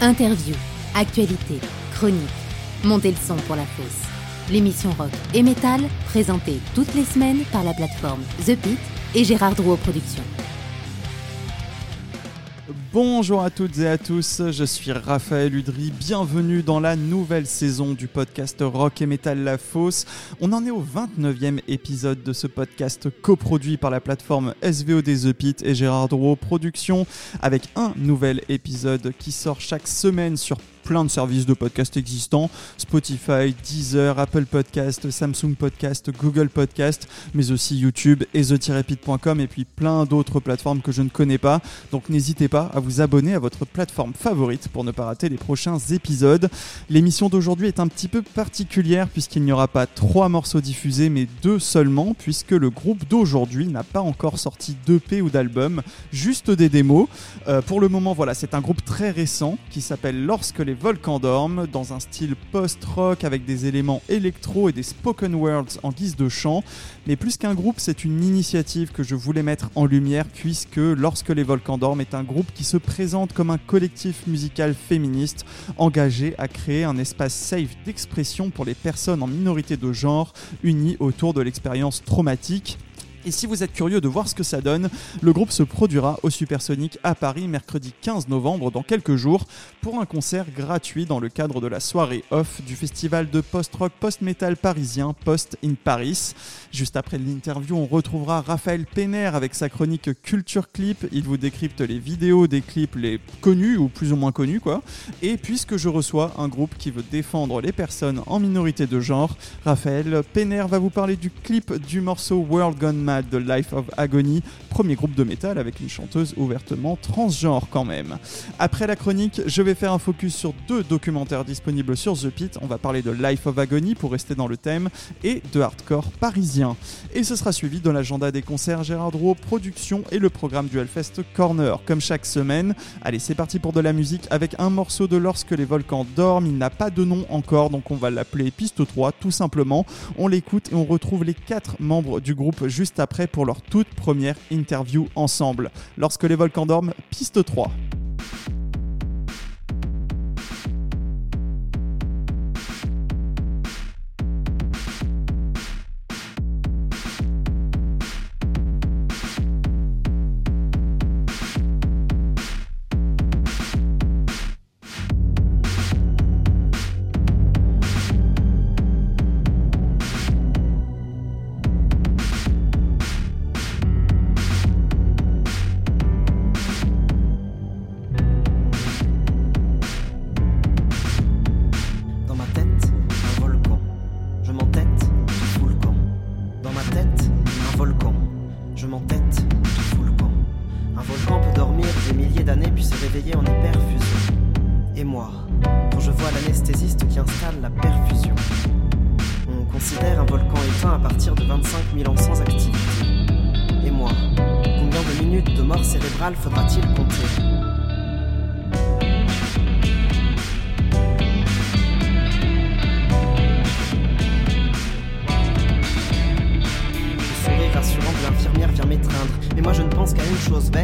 Interview, actualité, chronique. Montez le son pour la fosse. L'émission rock et métal, présentée toutes les semaines par la plateforme The Pit et Gérard Drouot Productions. Bonjour à toutes et à tous, je suis Raphaël Udry, bienvenue dans la nouvelle saison du podcast Rock et Metal La Fosse. On en est au 29e épisode de ce podcast coproduit par la plateforme SVO des The Pit et Gérard Drouot Productions avec un nouvel épisode qui sort chaque semaine sur plein de services de podcast existants Spotify, Deezer, Apple Podcast, Samsung Podcast, Google Podcast, mais aussi YouTube et the-pit.com et puis plein d'autres plateformes que je ne connais pas. Donc n'hésitez pas à vous abonner à votre plateforme favorite pour ne pas rater les prochains épisodes. L'émission d'aujourd'hui est un petit peu particulière puisqu'il n'y aura pas trois morceaux diffusés mais deux seulement puisque le groupe d'aujourd'hui n'a pas encore sorti d'EP ou d'album, juste des démos. Euh, pour le moment, voilà, c'est un groupe très récent qui s'appelle Lorsque les volcans dorment dans un style post-rock avec des éléments électro et des spoken words en guise de chant. Mais plus qu'un groupe, c'est une initiative que je voulais mettre en lumière puisque Lorsque les volcans dorment est un groupe qui se présente comme un collectif musical féministe engagé à créer un espace safe d'expression pour les personnes en minorité de genre unies autour de l'expérience traumatique et si vous êtes curieux de voir ce que ça donne, le groupe se produira au Supersonic à Paris mercredi 15 novembre dans quelques jours pour un concert gratuit dans le cadre de la soirée off du festival de post-rock post-metal parisien Post in Paris. Juste après l'interview, on retrouvera Raphaël Penner avec sa chronique Culture Clip. Il vous décrypte les vidéos des clips les connus ou plus ou moins connus quoi. Et puisque je reçois un groupe qui veut défendre les personnes en minorité de genre, Raphaël Penner va vous parler du clip du morceau World Gone De Life of Agony, premier groupe de métal avec une chanteuse ouvertement transgenre quand même. Après la chronique, je vais faire un focus sur deux documentaires disponibles sur The Pit. On va parler de Life of Agony pour rester dans le thème et de hardcore parisien. Et ce sera suivi de l'agenda des concerts Gérard Drouot Production et le programme du Hellfest Corner, comme chaque semaine. Allez, c'est parti pour de la musique avec un morceau de Lorsque les volcans dorment. Il n'a pas de nom encore, donc on va l'appeler Piste 3 tout simplement. On l'écoute et on retrouve les quatre membres du groupe juste après pour leur toute première interview ensemble. Lorsque les volcans dorment, piste 3.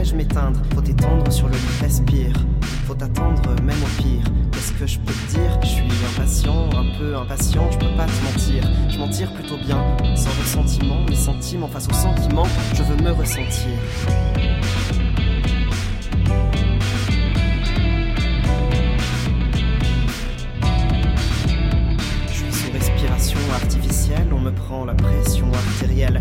Vais-je m'éteindre? Faut t'étendre sur le lit, respire. Faut attendre même au pire. Qu'est-ce que je peux te dire? Je suis impatient, un peu impatient, je peux pas te mentir. Je m'en tire plutôt bien, sans ressentiment, mes sentiments face aux sentiments, je veux me ressentir. Je suis sous respiration artificielle, on me prend la pression artérielle.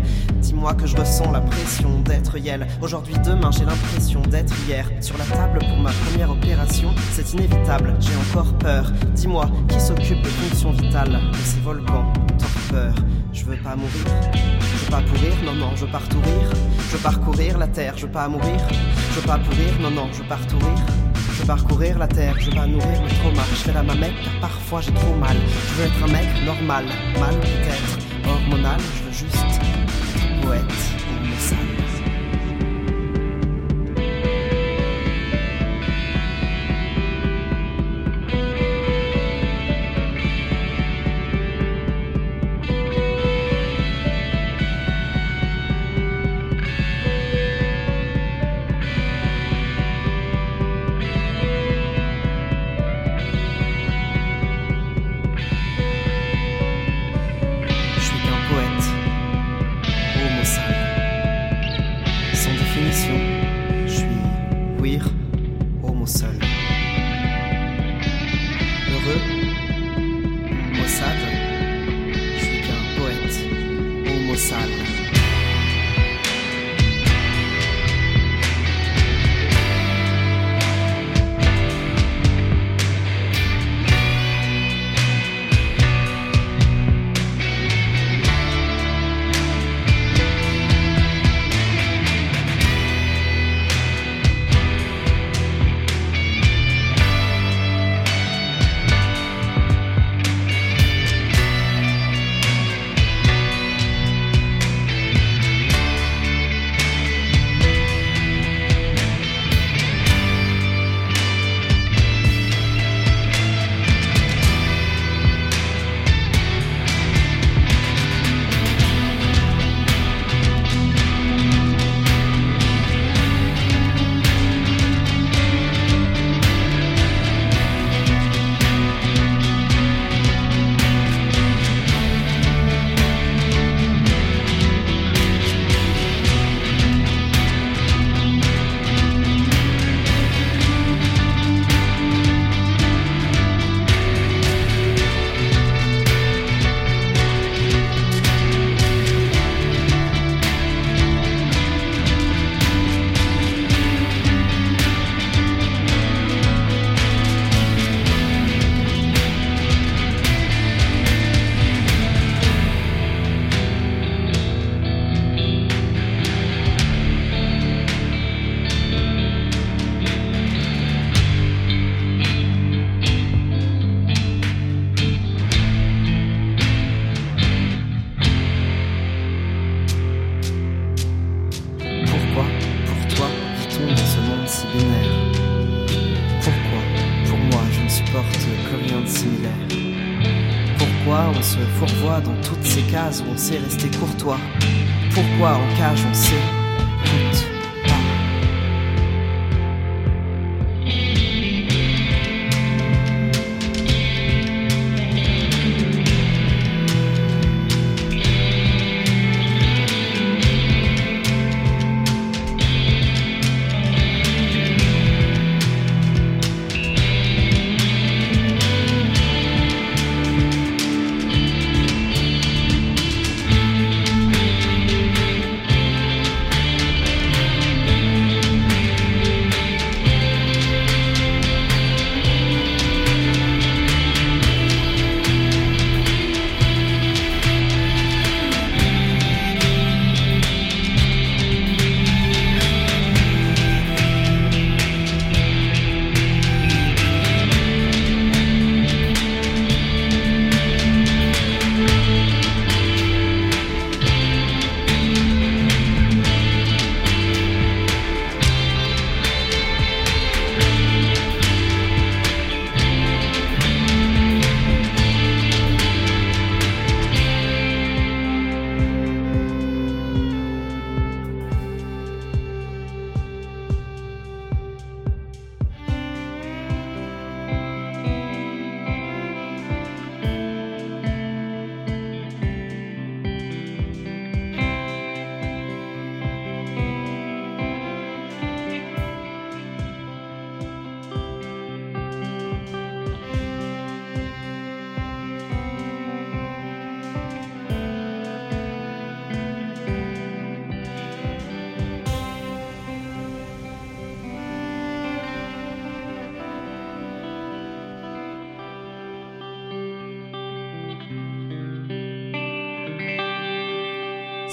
Dis-moi que je ressens la pression d'être Yel. Aujourd'hui, demain, j'ai l'impression d'être hier. Sur la table pour ma première opération, c'est inévitable, j'ai encore peur. Dis-moi, qui s'occupe des fonctions vitales de ces volcans torpeurs? Je veux pas mourir, je veux pas pourrir, non, non, je veux parcourir. Je veux parcourir la terre, je veux pas mourir. Je veux pas pourrir, non, non, je veux parcourir. Je veux parcourir la terre, je veux pas nourrir mes traumas. Je fais la ma mec car parfois j'ai trop mal. Je veux être un mec normal, mal peut-être, hormonal. Je veux juste être fourvoie dans toutes ces cases où on sait rester courtois. Pourquoi en cage on sait. Écoute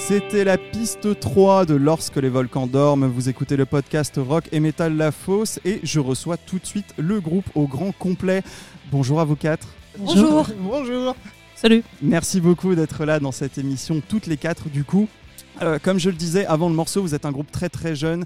C'était la piste 3 de Lorsque les volcans dorment. Vous écoutez le podcast Rock et Metal La Fosse et je reçois tout de suite le groupe au grand complet. Bonjour à vous quatre. Bonjour. Bonjour. Salut. Merci beaucoup d'être là dans cette émission, toutes les quatre du coup. Euh, comme je le disais avant le morceau, vous êtes un groupe très très jeune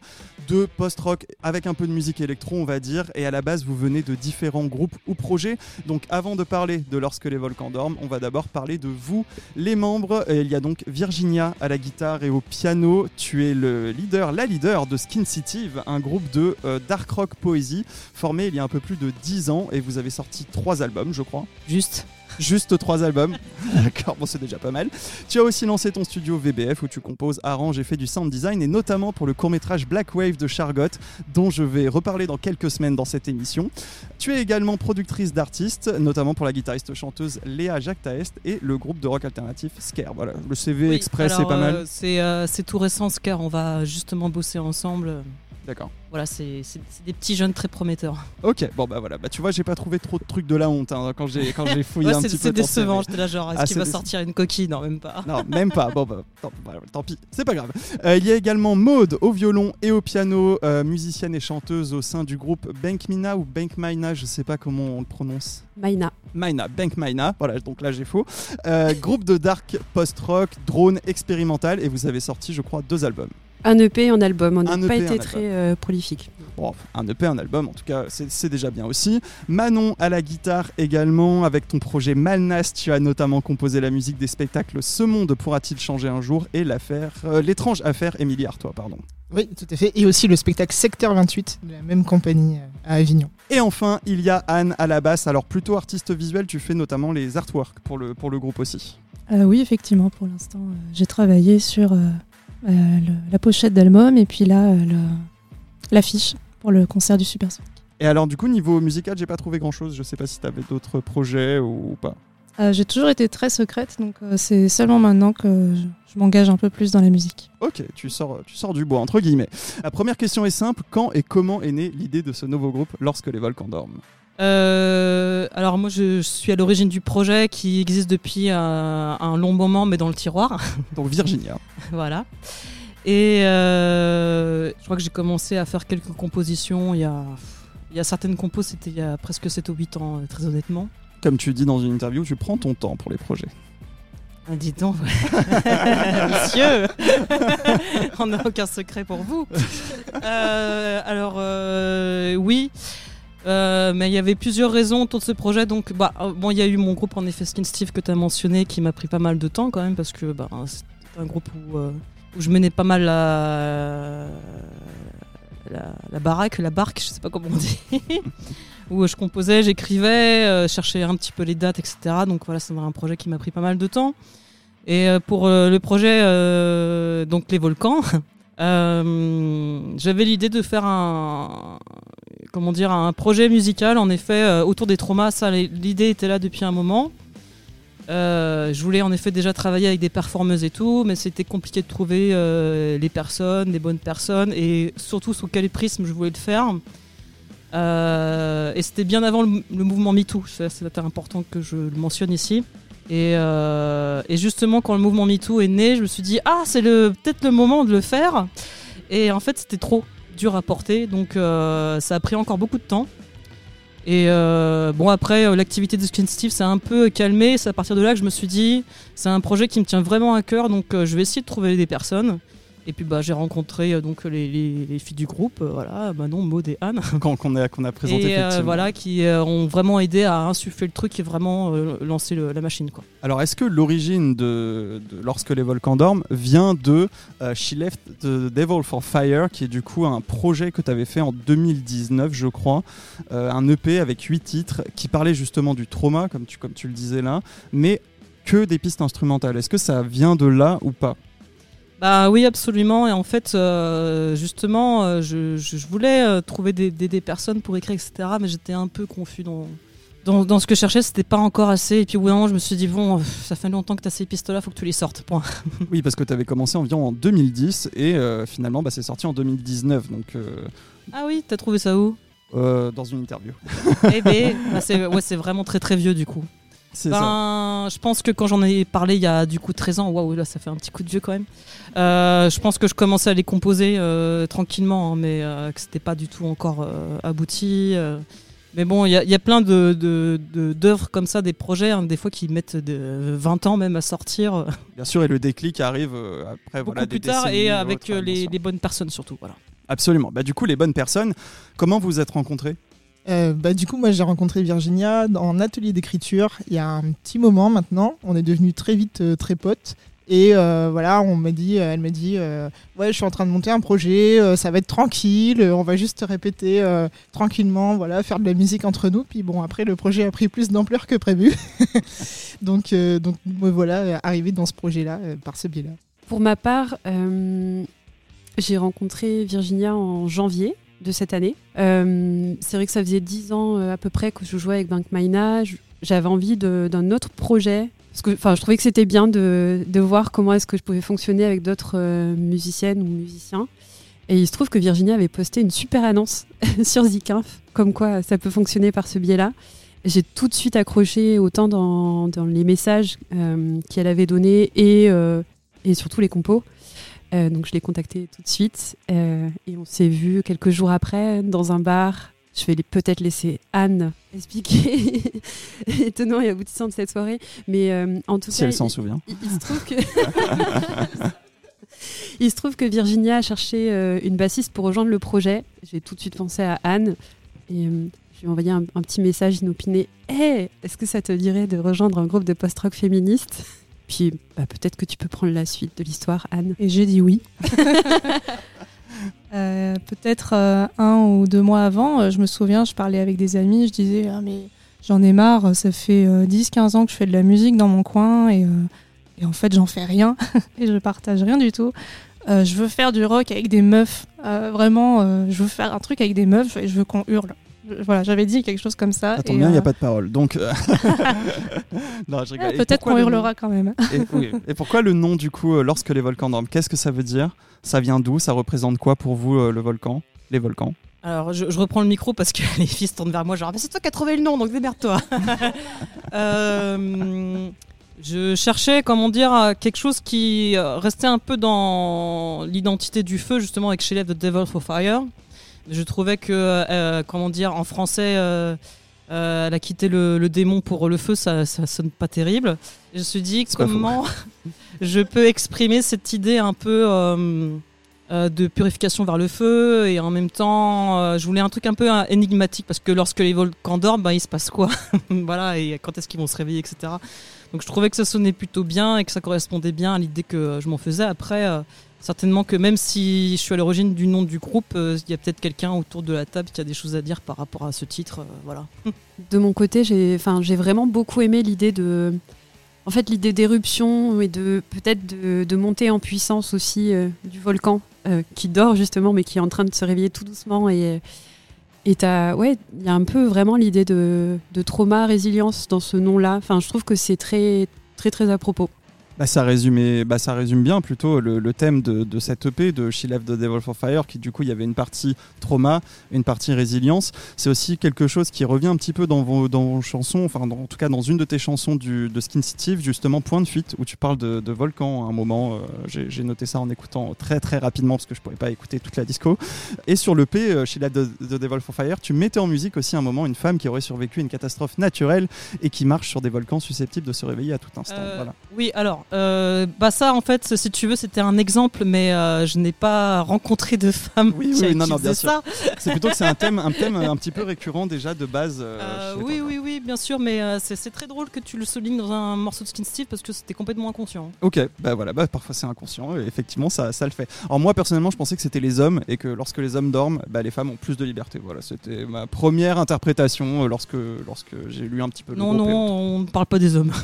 de post-rock avec un peu de musique électro, on va dire. Et à la base, vous venez de différents groupes ou projets. Donc avant de parler de Lorsque les volcans dorment, on va d'abord parler de vous, les membres. Il y a donc Virginia à la guitare et au piano. Tu es le leader, la leader de Skin City, un groupe de euh, dark rock poésie formé il y a un peu plus de 10 ans. Et vous avez sorti trois albums, je crois. Juste. Juste trois albums. D'accord, bon, c'est déjà pas mal. Tu as aussi lancé ton studio VBF où tu composes, arranges et fais du sound design, et notamment pour le court-métrage Black Wave de Chargot, dont je vais reparler dans quelques semaines dans cette émission. Tu es également productrice d'artistes, notamment pour la guitariste-chanteuse Léa Jacques Taest et le groupe de rock alternatif Scare. Voilà, le CV Oui, express, c'est pas mal. euh, c'est euh, c'est tout récent, Scar. On va justement bosser ensemble. D'accord. Voilà, c'est des petits jeunes très prometteurs. Ok, bon bah voilà, bah tu vois, j'ai pas trouvé trop de trucs de la honte hein, quand j'ai quand j'ai fouillé Ouais, un c'est petit peu. c'est décevant. J'étais là, genre, est-ce Ah, qu'il va déce- sortir une coquille? Non, même pas. Non, même pas. Bon, bah, tant, bah, tant pis, c'est pas grave. Euh, il y a également Maude au violon et au piano, euh, musicienne et chanteuse au sein du groupe Bankmina ou Bankmina, je sais pas comment on le prononce. Maïna. Maina, Bankmina, voilà, donc là j'ai faux. Euh, groupe de dark post-rock, drone expérimental, et vous avez sorti, je crois, deux albums. Un EP et un album. On n'a pas EP, un été très euh, prolifique. Bon, un EP, un album, en tout cas, c'est c'est déjà bien aussi. Manon à la guitare également, avec ton projet Malnas, tu as notamment composé la musique des spectacles Ce monde pourra-t-il changer un jour et l'affaire, euh, l'étrange affaire Émilie Artois, pardon. Oui, tout à fait. Et aussi le spectacle Secteur 28 de la même compagnie euh, à Avignon. Et enfin, il y a Anne à la basse, alors plutôt artiste visuel, tu fais notamment les artworks pour le, pour le groupe aussi. Euh, oui, effectivement, pour l'instant, euh, j'ai travaillé sur le- la pochette d'album et puis là, euh, l'affiche pour le concert du Super Sonic. Et alors du coup, niveau musical, j'ai pas trouvé grand-chose, je sais pas si tu avais d'autres projets ou pas. Euh, j'ai toujours été très secrète, donc euh, c'est seulement maintenant que je, je m'engage un peu plus dans la musique. Ok, tu sors, tu sors du bois, entre guillemets. La première question est simple, quand et comment est née l'idée de ce nouveau groupe lorsque les volcans dorment? Euh, alors moi, je, je suis à l'origine du projet qui existe depuis euh, un long moment, mais dans le tiroir. Donc Virginia. voilà. Et euh, je crois que j'ai commencé à faire quelques compositions il y a, il y a certaines compos, c'était il y a presque 7 ou 8 ans, très honnêtement. Comme tu dis dans une interview, tu prends ton temps pour les projets. Ah, dis donc, monsieur, on n'a aucun secret pour vous. Euh, alors, euh, oui. Euh, mais il y avait plusieurs raisons autour de ce projet. Donc, bah, euh, bon, il y a eu mon groupe en effet Skin Steve que tu as mentionné, qui m'a pris pas mal de temps quand même parce que bah, c'était un groupe où, euh, où je menais pas mal la, la, baraque, la barque, je sais pas comment on dit, où je composais, j'écrivais, cherchais un petit peu les dates, etc. Donc voilà, c'est un projet qui m'a pris pas mal de temps. Et pour le projet, donc les volcans, j'avais l'idée de faire un, comment dire, un projet musical, en effet, euh, autour des traumas. Ça, l'idée était là depuis un moment. Euh, je voulais en effet déjà travailler avec des performeuses et tout, mais c'était compliqué de trouver euh, les personnes, les bonnes personnes, et surtout sous quel prisme je voulais le faire. Et c'était bien avant le, mouvement MeToo, c'était important que je le mentionne ici. Et, et justement, quand le mouvement MeToo est né, je me suis dit, ah, c'est peut-être le moment de le faire. Et en fait, c'était trop dur à porter, donc euh, ça a pris encore beaucoup de temps. Et euh, bon, après, euh, l'activité de Skin Steve s'est un peu calmée. C'est à partir de là que je me suis dit, c'est un projet qui me tient vraiment à cœur, donc je vais essayer de trouver des personnes. Et puis bah, j'ai rencontré euh, donc les, les- les filles du groupe, euh, voilà, Manon, Maud et Anne, qu'on a, qu'on a présenté et euh, voilà, qui euh, ont vraiment aidé à insuffler le truc et vraiment euh, lancer le- la machine. Quoi. Alors, est-ce que l'origine de, de Lorsque les volcans dorment vient de She Left the Devil for Fire, qui est du coup un projet que tu avais fait en 2019, je crois, un EP avec 8 titres qui parlait justement du trauma, comme tu, comme tu le disais là, mais que des pistes instrumentales. Est-ce que ça vient de là ou pas? Bah oui, absolument. Et en fait, euh, justement, euh, je, voulais euh, trouver des, des- des personnes pour écrire, etc. Mais j'étais un peu confus dans, dans, dans ce que je cherchais. C'était pas encore assez. Et puis moment, je me suis dit, bon, ça fait longtemps que tu as ces pistes-là, faut que tu les sortes. Point. Oui, parce que tu avais commencé environ en 2010 et euh, finalement bah, c'est sorti en 2019, donc euh, Ah oui, t'as trouvé ça où? euh, dans une interview. Eh ben, bah, c'est ouais, c'est vraiment très très vieux du coup. Ça. Ben, je pense que quand j'en ai parlé il y a du coup 13 ans, waouh, là ça fait un petit coup de vieux quand même. Euh, je pense que je commençais à les composer euh, tranquillement, hein, mais euh, que c'était pas du tout encore euh, abouti. Mais bon, il y, a- il y a plein de, de- de- d'œuvres comme ça, des projets, hein, des fois qui mettent de 20 ans même à sortir, Bien sûr, et le déclic arrive après beaucoup voilà, des plus tard, et avec autres, les bonnes personnes surtout. Voilà. Absolument. Bah, du coup, les bonnes personnes, comment vous êtes rencontrés? Euh, bah, du coup, moi, j'ai rencontré Virginia en atelier d'écriture il y a un petit moment maintenant. On est devenus très vite euh, très potes. Et euh, voilà, on m'a dit, elle m'a dit, ouais, je suis en train de monter un projet, ça va être tranquille, on va juste répéter tranquillement, voilà, faire de la musique entre nous. Puis bon, après, le projet a pris plus d'ampleur que prévu. donc, donc me voilà arrivé dans ce projet-là par ce biais-là. Pour ma part, j'ai rencontré Virginia en janvier de cette année. Euh, c'est vrai que ça faisait dix ans euh, à peu près que je jouais avec Bank Maina. J'avais envie d'un autre projet. Parce que, enfin, je trouvais que c'était bien de, voir comment est-ce que je pouvais fonctionner avec d'autres euh, musiciennes ou musiciens. Et il se trouve que Virginia avait posté une super annonce sur Zikinf, comme quoi ça peut fonctionner par ce biais-là. J'ai tout de suite accroché autant dans, les messages qu'elle avait donnés et, et surtout les compos. Euh, donc je l'ai contactée tout de suite euh, et on s'est vu quelques jours après dans un bar. Je vais peut-être laisser Anne expliquer les tenants et aboutissants de cette soirée, mais euh, en tout Si cas, elle s'en souvient. il, il se trouve que il se trouve que Virginia a cherché une bassiste pour rejoindre le projet. J'ai tout de suite pensé à Anne et je lui ai envoyé un, un petit message inopiné. Hey, est-ce que ça te dirait de rejoindre un groupe de post-rock féministe? Puis bah, peut-être que tu peux prendre la suite de l'histoire, Anne. Et j'ai dit oui. Euh, Peut-être euh, un ou deux mois avant, euh, je me souviens, je parlais avec des amis, je disais ah, mais j'en ai marre, ça fait 10-15 ans que je fais de la musique dans mon coin et, et en fait j'en fais rien et je partage rien du tout. Je veux faire du rock avec des meufs, vraiment, je veux faire un truc avec des meufs et je veux qu'on hurle. Voilà, j'avais dit quelque chose comme ça. Attends et, bien, il n'y a euh, pas de parole. Donc. euh, non, je rigole. ah, Et Peut-être qu'on le hurlera quand même. Et, oui. Et pourquoi le nom du coup, euh, lorsque les volcans dorment? Qu'est-ce que ça veut dire? Ça vient d'où? Ça représente quoi pour vous, le volcan? Les volcans Alors, je, je reprends le micro parce que les filles se tournent vers moi, genre, mais c'est toi qui as trouvé le nom, donc démerde-toi. Euh, je cherchais, comment dire, quelque chose qui restait un peu dans l'identité du feu, justement, avec Shelley The Devil for Fire. Je trouvais que, euh, comment dire, en français, euh, euh, elle a quitté le, le démon pour le feu, ça, ça sonne pas terrible. Et je me suis dit, comment je peux exprimer cette idée un peu. euh, euh, de purification vers le feu et en même temps euh, je voulais un truc un peu euh, énigmatique parce que lorsque les volcans dorment bah, il se passe quoi voilà et quand est-ce qu'ils vont se réveiller etc donc je trouvais que ça sonnait plutôt bien et que ça correspondait bien à l'idée que euh, je m'en faisais après euh, certainement que même si je suis à l'origine du nom du groupe euh, il y a peut-être quelqu'un autour de la table qui a des choses à dire par rapport à ce titre euh, voilà De mon côté, j'ai, vraiment beaucoup aimé l'idée de, en fait, l'idée d'éruption et de peut-être de, de monter en puissance aussi euh, du volcan qui dort justement, mais qui est en train de se réveiller tout doucement et et ouais, il y a un peu vraiment l'idée de, trauma, résilience dans ce nom-là. Enfin, je trouve que c'est très, très à propos. Bah, ça, résume, bah, ça résume bien plutôt le, le thème de, de cette EP de She Left the Devil for Fire, qui du coup, il y avait une partie trauma, une partie résilience. C'est aussi quelque chose qui revient un petit peu dans vos, dans vos chansons, enfin, dans- en tout cas dans une de tes chansons du, de Skin City, justement Point de fuite, où tu parles de, de volcan à un moment. euh, J'ai j'ai noté ça en écoutant très très rapidement parce que je pourrais pas écouter toute la disco. Et sur le P, She Left the, the Devil for Fire, tu mettais en musique aussi un moment une femme qui aurait survécu à une catastrophe naturelle et qui marche sur des volcans susceptibles de se réveiller à tout instant. Euh, Voilà. Oui, alors, euh, bah ça, en fait, si tu veux, c'était un exemple, mais euh, je n'ai pas rencontré de femme Oui, qui, oui, qui non, non, bien ça. C'est plutôt que c'est un thème, un thème un petit peu récurrent déjà de base. euh, Euh, oui, oui, oui, bien sûr, mais euh, c'est très drôle que tu le soulignes dans un morceau de Skin Steve parce que c'était complètement inconscient. Ok, bah voilà, bah parfois c'est inconscient et effectivement ça, ça le fait. Alors moi personnellement je pensais que c'était les hommes et que lorsque les hommes dorment, bah, les femmes ont plus de liberté. Voilà, c'était ma première interprétation euh, lorsque, lorsque j'ai lu un petit peu le Non, non, on ne parle pas des hommes.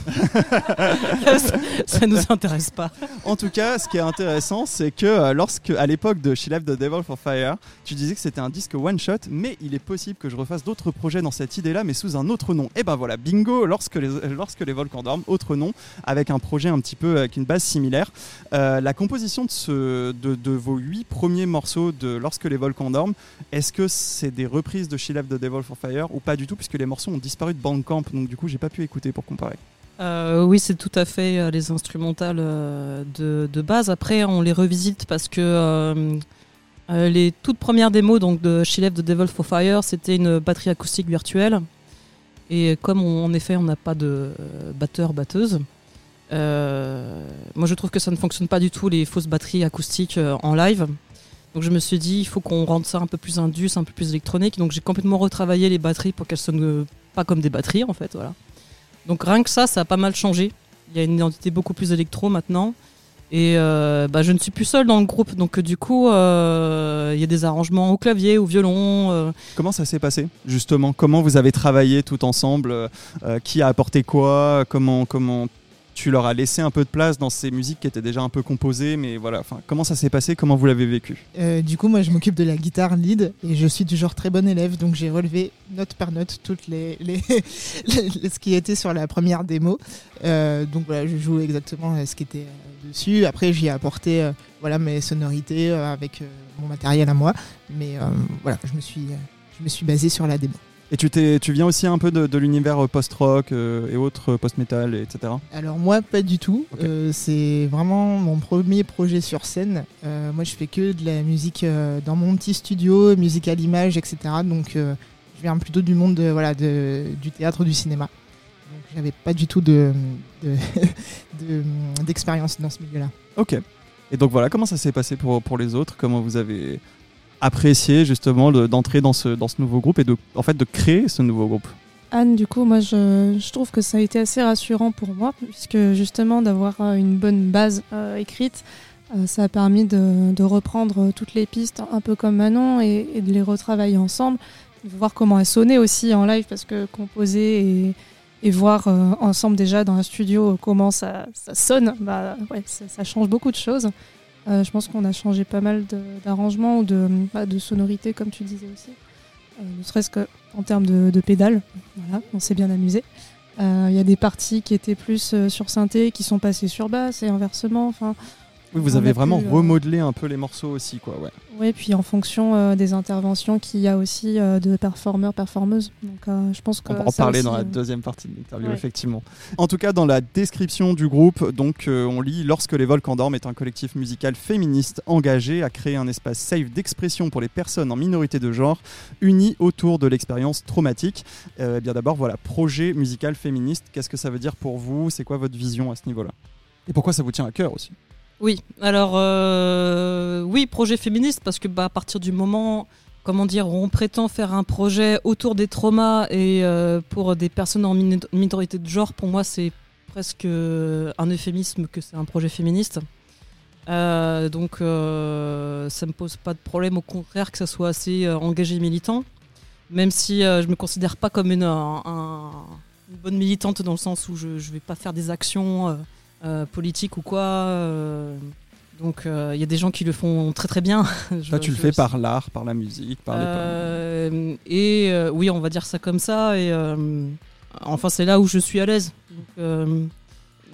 ça, nous intéresse pas. En tout cas, ce qui est intéressant, c'est que euh, lorsque, à l'époque de She Left the Devil for Fire, tu disais que c'était un disque one shot, mais il est possible que je refasse d'autres projets dans cette idée-là, mais sous un autre nom. Et ben voilà, bingo, lorsque les, lorsque les volcans dorment, autre nom, avec un projet un petit peu avec une base similaire. Euh, la composition de, ce, de vos huit premiers morceaux de Lorsque les volcans dorment, est-ce que c'est des reprises de She Left the Devil for Fire ou pas du tout, puisque les morceaux ont disparu de Bandcamp, donc du coup j'ai pas pu écouter pour comparer. Euh, oui, c'est tout à fait euh, les instrumentales euh, de, base. Après, on les revisite parce que les toutes premières démos donc de She Left the Devil for Fire, c'était une batterie acoustique virtuelle. Et comme en effet, on n'a pas de batteur batteuse, euh, moi je trouve que ça ne fonctionne pas du tout les fausses batteries acoustiques en live. Donc je me suis dit, il faut qu'on rende ça un peu plus indus, un peu plus électronique. Donc j'ai complètement retravaillé les batteries pour qu'elles sonnent pas comme des batteries en fait. Voilà. Donc rien que ça, ça a pas mal changé. Il y a une identité beaucoup plus électro maintenant. Et euh, bah, je ne suis plus seule dans le groupe, donc euh, du coup, euh, il y a des arrangements au clavier, au violon. Comment ça s'est passé justement? Comment vous avez travaillé tout ensemble? Qui a apporté quoi? Comment comment tu leur as laissé un peu de place dans ces musiques qui étaient déjà un peu composées, mais voilà. Comment ça s'est passé? Comment vous l'avez vécu? Euh, du coup, moi, je m'occupe de la guitare lead et je suis du genre très bon élève, donc j'ai relevé note par note toutes les, les, ce qui était sur la première démo. Euh, donc voilà, je joue exactement euh, ce qui était dessus. Après, j'y ai apporté voilà mes sonorités avec mon matériel à moi, mais voilà, je me suis je me suis basé sur la démo. Et tu t'es, tu viens aussi un peu de, de l'univers euh, post-rock euh, et autres euh, post-metal, etc. Alors moi, pas du tout. Euh, c'est vraiment mon premier projet sur scène. Euh, moi, je fais que de la musique dans mon petit studio, musique à l'image, etc. Donc, je viens plutôt du monde de, voilà, de, du théâtre, du cinéma. Donc, j'avais pas du tout de, de- de- d'expérience dans ce milieu-là. Ok. Et donc voilà, comment ça s'est passé pour, pour les autres? Comment vous avez apprécié justement de- d'entrer dans ce, dans ce nouveau groupe et de, en fait, de créer ce nouveau groupe Anne, du coup, moi, je, je trouve que ça a été assez rassurant pour moi, puisque justement, d'avoir euh, une bonne base euh, écrite, euh, ça a permis de, de reprendre toutes les pistes, un peu comme Manon, et, de les retravailler ensemble, de voir comment elles sonnaient aussi en live, parce que composer et, et voir ensemble déjà dans un studio comment ça, ça sonne, bah, ouais, ça change beaucoup de choses. Euh, je pense qu'on a changé pas mal d'arrangements ou de, bah, de sonorités, comme tu disais aussi. Euh, ne serait-ce qu'en termes de, de pédales. Voilà, on s'est bien amusé. Euh, Il y a des parties qui étaient plus sur synthé, qui sont passées sur basse et inversement. Enfin, Oui, vous On avez vraiment pu, euh, remodelé un peu les morceaux aussi, quoi. Ouais. ouais, puis en fonction euh, des interventions qu'il y a aussi euh, de performeurs, performeuses. Donc, euh, je pense que On va en parler aussi, dans la deuxième partie de l'interview, ouais. effectivement. En tout cas, dans la description du groupe, donc, on lit Lorsque les volcans dorment est un collectif musical féministe engagé à créer un espace safe d'expression pour les personnes en minorité de genre, unis autour de l'expérience traumatique. Eh bien d'abord, voilà, projet musical féministe. Qu'est-ce que ça veut dire pour vous? C'est quoi votre vision à ce niveau-là? Et pourquoi ça vous tient à cœur aussi? Oui, alors euh, oui, projet féministe, parce que bah, à partir du moment, comment dire, où on prétend faire un projet autour des traumas et euh, pour des personnes en minorité de genre, pour moi c'est presque un euphémisme que c'est un projet féministe. Euh, donc ça me pose pas de problème, au contraire que ça soit assez engagé militant, même si je me considère pas comme une, un- un- une bonne militante dans le sens où je, je vais pas faire des actions euh, euh, politiques ou quoi. euh, donc il y a des gens qui le font très très bien. Je- Toi, tu le je- fais par l'art, par la musique, par les euh, et euh, oui, on va dire ça comme ça. Et euh, enfin, c'est là où je suis à l'aise. Donc, euh,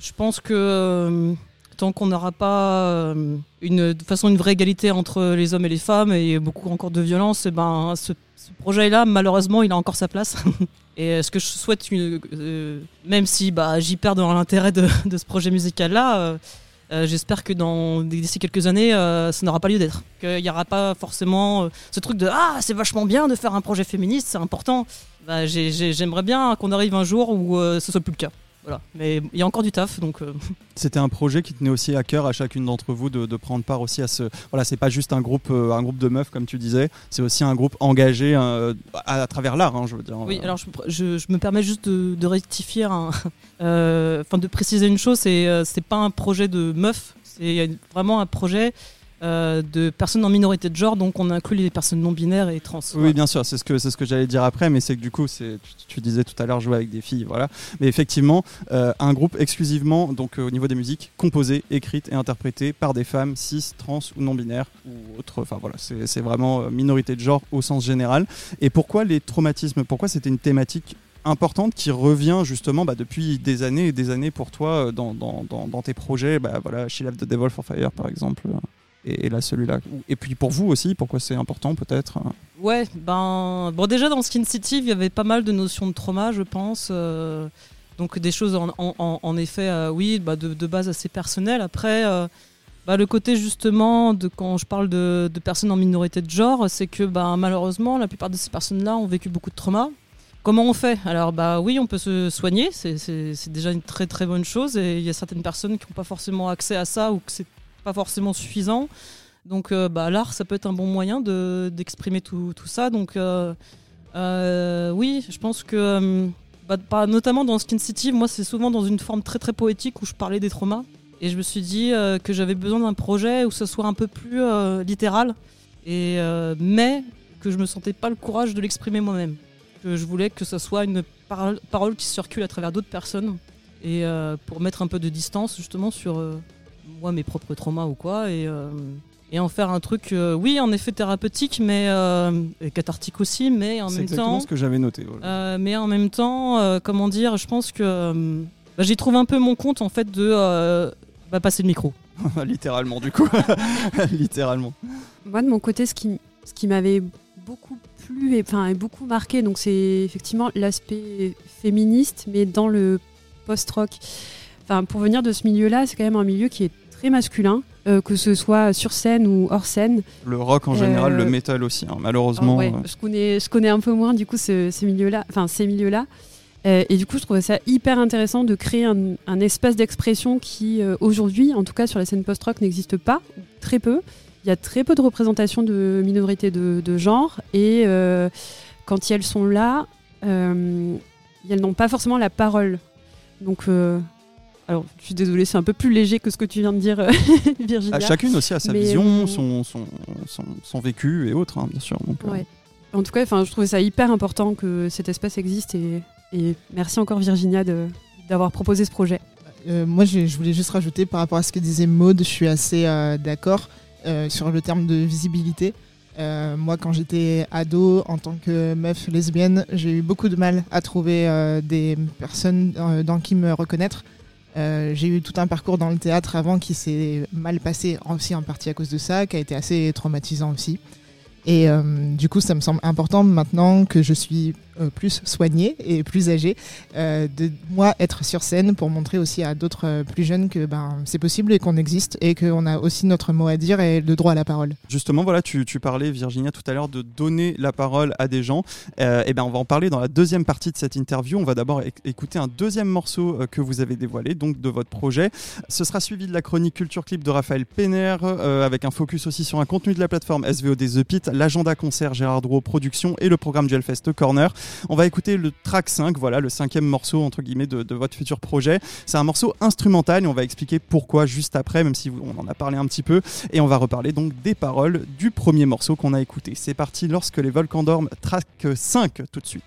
je pense que euh, tant qu'on n'aura pas euh, une, de façon une vraie égalité entre les hommes et les femmes et beaucoup encore de violence, eh ben, ce, ce projet-là, malheureusement, il a encore sa place. et euh, ce que je souhaite, euh, même si bah, j'y perds dans l'intérêt de, ce projet musical-là, euh, j'espère que dans d'ici quelques années, ça n'aura pas lieu d'être. Qu'il n'y aura pas forcément ce truc de ah c'est vachement bien de faire un projet féministe, c'est important. Bah, j'ai- j'ai- J'aimerais bien qu'on arrive un jour où ce soit plus le cas. Voilà. Mais il y a encore du taf, donc euh, C'était un projet qui tenait aussi à cœur à chacune d'entre vous de, de prendre part aussi à ce. Voilà, c'est pas juste un groupe, euh, un groupe de meufs comme tu disais, c'est aussi un groupe engagé euh, à, à travers l'art, hein, je veux dire. oui. Alors je, je- je me permets juste de, de rectifier, euh, enfin de préciser une chose, c'est c'est pas un projet de meuf, c'est vraiment un projet euh, de personnes en minorité de genre, donc on inclut les personnes non binaires et trans. Oui, bien sûr, c'est ce que c'est ce que j'allais dire après, mais c'est que du coup, c'est tu, disais tout à l'heure jouer avec des filles, voilà. Mais effectivement, euh, un groupe exclusivement, donc euh, au niveau des musiques, composé, écrite et interprété par des femmes cis, trans ou non binaires ou autres. Enfin voilà, c'est vraiment minorité de genre au sens général. Et pourquoi les traumatismes Pourquoi c'était une thématique importante qui revient justement bah, depuis des années et des années pour toi dans, dans, dans, dans tes projets. Bah, voilà, She Left the Devil for Fire par exemple. Et, là celui-là. Et puis pour vous aussi, pourquoi c'est important peut-être euh, Ouais, ben bon déjà dans Skin City, il y avait pas mal de notions de trauma, je pense. euh, donc des choses en, effet, euh, oui, bah, de, base assez personnelles. Après, bah, le côté justement de quand je parle de, personnes en minorité de genre, c'est que bah, malheureusement, la plupart de ces personnes-là ont vécu beaucoup de trauma. Comment on fait? Alors bah oui, on peut se soigner, c'est déjà une très très bonne chose. Et il y a certaines personnes qui n'ont pas forcément accès à ça ou que c'est pas forcément suffisant. Donc euh, bah, l'art, ça peut être un bon moyen de- d'exprimer tout, tout ça. Donc euh, euh, oui, je pense que, bah, notamment dans Skin City, moi c'est souvent dans une forme très très poétique où je parlais des traumas. Et je me suis dit que j'avais besoin d'un projet où ce soit un peu plus littéral, et, mais que je me sentais pas le courage de l'exprimer moi-même. Que je voulais que ce soit une parole, qui circule à travers d'autres personnes, et pour mettre un peu de distance justement sur moi, mes propres traumas ou quoi, et, euh, et en faire un truc, euh, oui, en effet thérapeutique, mais euh, et cathartique aussi, mais en C'est même exactement temps. ce que j'avais noté. voilà. Euh, mais en même temps, euh, comment dire, je pense que euh, bah, j'y trouve un peu mon compte en fait de euh, bah, passer le micro. Littéralement, du coup. Littéralement. Moi, de mon côté, ce qui, ce qui m'avait beaucoup plu et, enfin, et beaucoup marqué, donc c'est effectivement l'aspect féministe, mais dans le post-rock. Enfin, pour venir de ce milieu-là, c'est quand même un milieu qui est très masculin, euh, que ce soit sur scène ou hors scène. Le rock en général, Euh, le métal aussi, hein, malheureusement. Ah ouais, euh, je, connais, je connais un peu moins du coup ce, ces milieux-là. Enfin, ces milieux-là. Euh, et du coup, je trouvais ça hyper intéressant de créer un, un espace d'expression qui, euh, aujourd'hui, en tout cas sur la scène post-rock, n'existe pas, très peu. Il y a très peu de représentation de minorités de, de genre. Et euh, quand elles sont là, euh, elles n'ont pas forcément la parole. Donc, euh, alors, je suis désolée, c'est un peu plus léger que ce que tu viens de dire, euh, Virginia. ah, chacune aussi a sa Mais, vision, euh, son, son, son, son vécu et autres, hein, bien sûr. Donc, euh, Ouais. En tout cas, enfin, je trouvais ça hyper important que cet espace existe et, et merci encore Virginia de- d'avoir proposé ce projet. Euh, moi, je, je voulais juste rajouter par rapport à ce que disait Maude, je suis assez euh, d'accord euh, sur le terme de visibilité. Euh, moi, quand j'étais ado, en tant que meuf lesbienne, j'ai eu beaucoup de mal à trouver euh, des personnes euh, dans qui me reconnaître. Euh, j'ai eu tout un parcours dans le théâtre avant qui s'est mal passé aussi en partie à cause de ça, qui a été assez traumatisant aussi. Et euh, du coup, ça me semble important maintenant que je suis plus soignée et plus âgée, euh, de moi être sur scène pour montrer aussi à d'autres euh, plus jeunes que ben, c'est possible et qu'on existe et qu'on a aussi notre mot à dire et le droit à la parole. Justement, voilà, tu, tu parlais, Virginia, tout à l'heure de donner la parole à des gens. Euh, et ben, on va en parler dans la deuxième partie de cette interview. On va d'abord éc- écouter un deuxième morceau euh, que vous avez dévoilé, donc de votre projet. Ce sera suivi de la chronique Culture Clip de Raphaël Penner, euh, avec un focus aussi sur un contenu de la plateforme SVOD The Pit, l'agenda concert Gérard Drouot Productions et le programme Gelfest Corner. On va écouter le track 5, voilà, le cinquième morceau, entre guillemets, de, votre futur projet. C'est un morceau instrumental et on va expliquer pourquoi juste après, même si on en a parlé un petit peu. Et on va reparler donc des paroles du premier morceau qu'on a écouté. C'est parti lorsque les volcans dorment, track 5 tout de suite.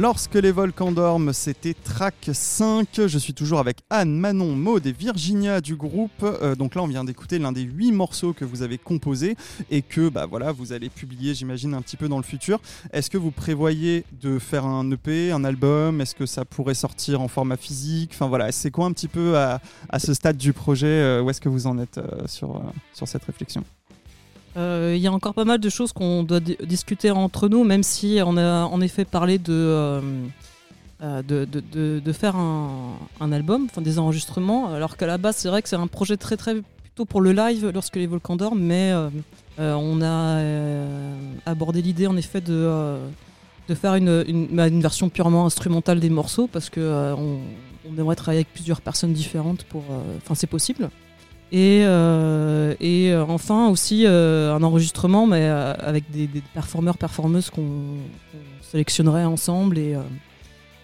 Lorsque les volcans dorment, c'était track 5. Je suis toujours avec Anne, Manon, Maude et Virginia du groupe. Euh, donc là, on vient d'écouter l'un des huit morceaux que vous avez composés et que bah, voilà, vous allez publier, j'imagine, un petit peu dans le futur. Est-ce que vous prévoyez de faire un EP, un album? Est-ce que ça pourrait sortir en format physique? Enfin voilà, c'est quoi un petit peu à, ce stade du projet? Euh, Où est-ce que vous en êtes euh, sur cette réflexion? Euh, Il y a encore pas mal de choses qu'on doit di- discuter entre nous, même si on a en effet parlé de, de, de- faire un, un album, enfin des enregistrements, alors qu'à la base c'est vrai que c'est un projet très très plutôt pour le live lorsque les volcans dorment, mais euh, euh, on a abordé l'idée en effet de, de faire une, une- bah, une version purement instrumentale des morceaux parce que on, on aimerait travailler avec plusieurs personnes différentes pour, enfin c'est possible. Et, euh, euh, enfin aussi euh, un enregistrement, mais avec des, performeurs, performeuses qu'on sélectionnerait ensemble. Et,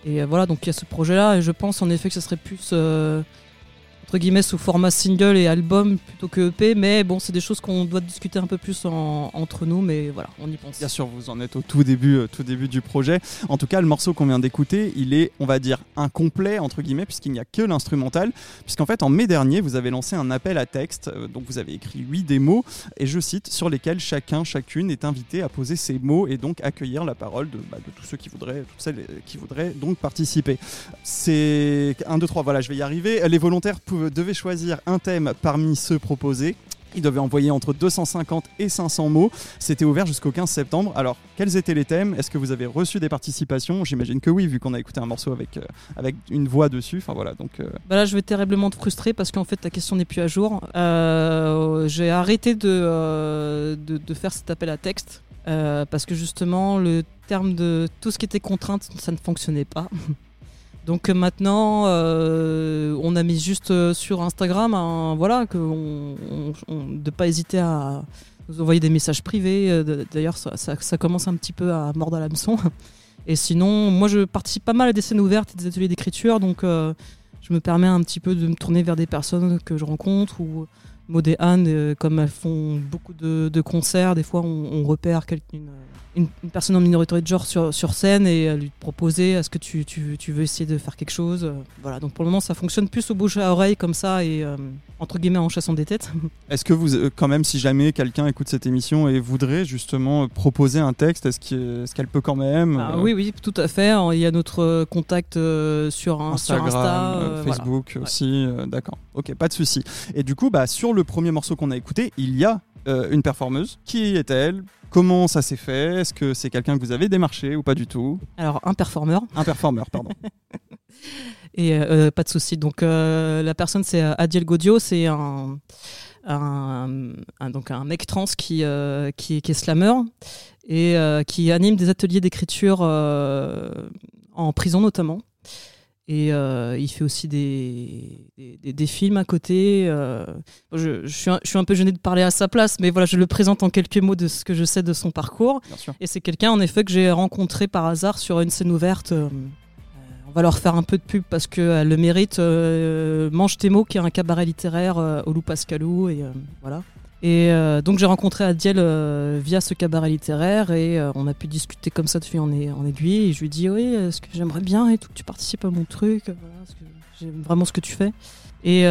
et voilà, donc il y a ce projet-là. Et je pense en effet que ce serait plus, entre guillemets, sous format single et album plutôt que EP. Mais bon, c'est des choses qu'on doit discuter un peu plus en- entre nous. Mais voilà, on y pense. Bien sûr, vous en êtes au tout début, euh, tout début du projet. En tout cas, le morceau qu'on vient d'écouter, il est, on va dire, incomplet entre guillemets, puisqu'il n'y a que l'instrumental. Puisqu'en fait, en mai dernier, vous avez lancé un appel à texte. euh, donc, vous avez écrit huit démos, et je cite, sur lesquels chacun, chacune est invité à poser ses mots et donc accueillir la parole de, bah, de tous ceux qui voudraient, toutes celles euh, qui voudraient donc participer. C'est 1, 2, 3, voilà, je vais y arriver. Les volontaires pouvaient- devaient choisir un thème parmi ceux proposés. Ils devaient envoyer entre 250 et 500 mots. C'était ouvert jusqu'au 15 septembre. Alors, quels étaient les thèmes? Est-ce que vous avez reçu des participations? J'imagine que oui, vu qu'on a écouté un morceau avec, euh, avec une voix dessus. Enfin voilà, donc euh, Bah là, je vais terriblement te frustrer parce qu'en fait, question n'est plus à jour. Euh, J'ai arrêté de, de, de faire cet appel à texte parce que justement, le terme de tout ce qui était contrainte, ça ne fonctionnait pas. Donc euh, maintenant, euh, on a mis juste euh, sur Instagram, un- voilà, que de pas hésiter à nous envoyer des messages privés. D'ailleurs, ça, ça- commence un petit peu à mordre à l'hameçon. Et sinon, moi, je participe pas mal à des scènes ouvertes et des ateliers d'écriture, donc je me permets un petit peu de me tourner vers des personnes que je rencontre ou Maud et Anne, comme elles font beaucoup de, concerts, des fois on, on repère quelqu'un- une, personne en minorité de genre sur, sur scène et lui proposer est-ce que tu, tu- tu veux essayer de faire quelque chose Euh, Voilà, donc pour le moment ça fonctionne plus au bouche à oreille comme ça et euh, entre guillemets en chassant des têtes. est-ce que vous, euh, quand même, si jamais quelqu'un écoute cette émission et voudrait justement proposer un texte, est-ce qu'il- est-ce qu'elle peut quand même Ah euh, oui, oui, tout à fait. Il y a notre contact euh, sur, un- sur Instagram, Insta, voilà. Facebook aussi, d'accord. Ok, pas de souci. Et du coup, bah, sur le premier morceau qu'on a écouté, il y a euh, une performeuse. Qui est-elle Comment ça s'est fait? Est-ce que c'est quelqu'un que vous avez démarché ou pas du tout? Alors un performeur. Un performeur, pardon. Et euh, pas de souci. Donc euh, la personne c'est euh, Adiel Godio, c'est un, un, un- donc un mec trans qui euh, qui, qui est slammer et euh, qui anime des ateliers d'écriture euh, en prison notamment. Et euh, il fait aussi des, des, films à côté. euh. je, je suis un, je suis un peu gêné de parler à sa place, mais voilà, je le présente en quelques mots de ce que je sais de son parcours. Et c'est quelqu'un, en effet, que j'ai rencontré par hasard sur une scène ouverte. euh, on va leur faire un peu de pub parce qu'elle le mérite. Mange tes mots, qui est un cabaret littéraire au Loup Pascalou. Et voilà. Et euh, donc j'ai rencontré Adiel euh, via ce cabaret littéraire et euh, on a pu discuter comme ça de fil en, ai- en aiguille. Et je lui ai dit oui, est-ce que j'aimerais bien et tout que tu participes à mon truc. Voilà, que j'aime vraiment ce que tu fais. Et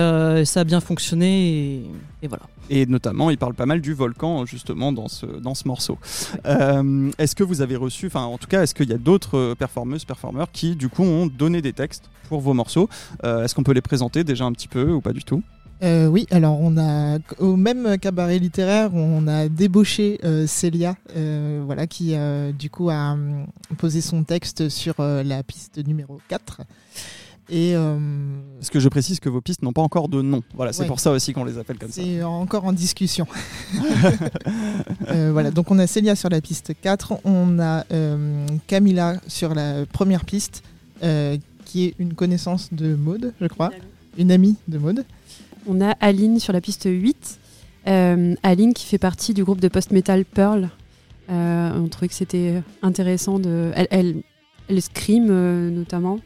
ça a bien fonctionné et, et voilà. Et notamment, il parle pas mal du volcan, justement, dans ce, dans ce morceau. Est-ce que vous avez reçu, enfin, en tout cas, est-ce qu'il y a d'autres performeuses, performeurs qui, du coup, ont donné des textes pour vos morceaux? Est-ce qu'on peut les présenter déjà un petit peu ou pas du tout? Euh, oui, alors on a au même cabaret littéraire, on a débauché euh, Célia, euh, voilà, qui euh, du coup a hum, posé son texte sur euh, la piste numéro 4. Et euh, Parce que je précise que vos pistes n'ont pas encore de nom? Voilà, c'est Ouais. pour ça aussi qu'on les appelle comme ça. c'est encore en discussion. Euh, voilà, donc on a Célia sur la piste 4, on a euh, Camilla sur la première piste, euh, qui est une connaissance de Maude, je crois, une amie de Maude. On a Aline sur la piste 8. Euh, Aline qui fait partie du groupe de post-metal Pearl. Euh, on trouvait que c'était intéressant de. Elle, elle, scream euh, notamment.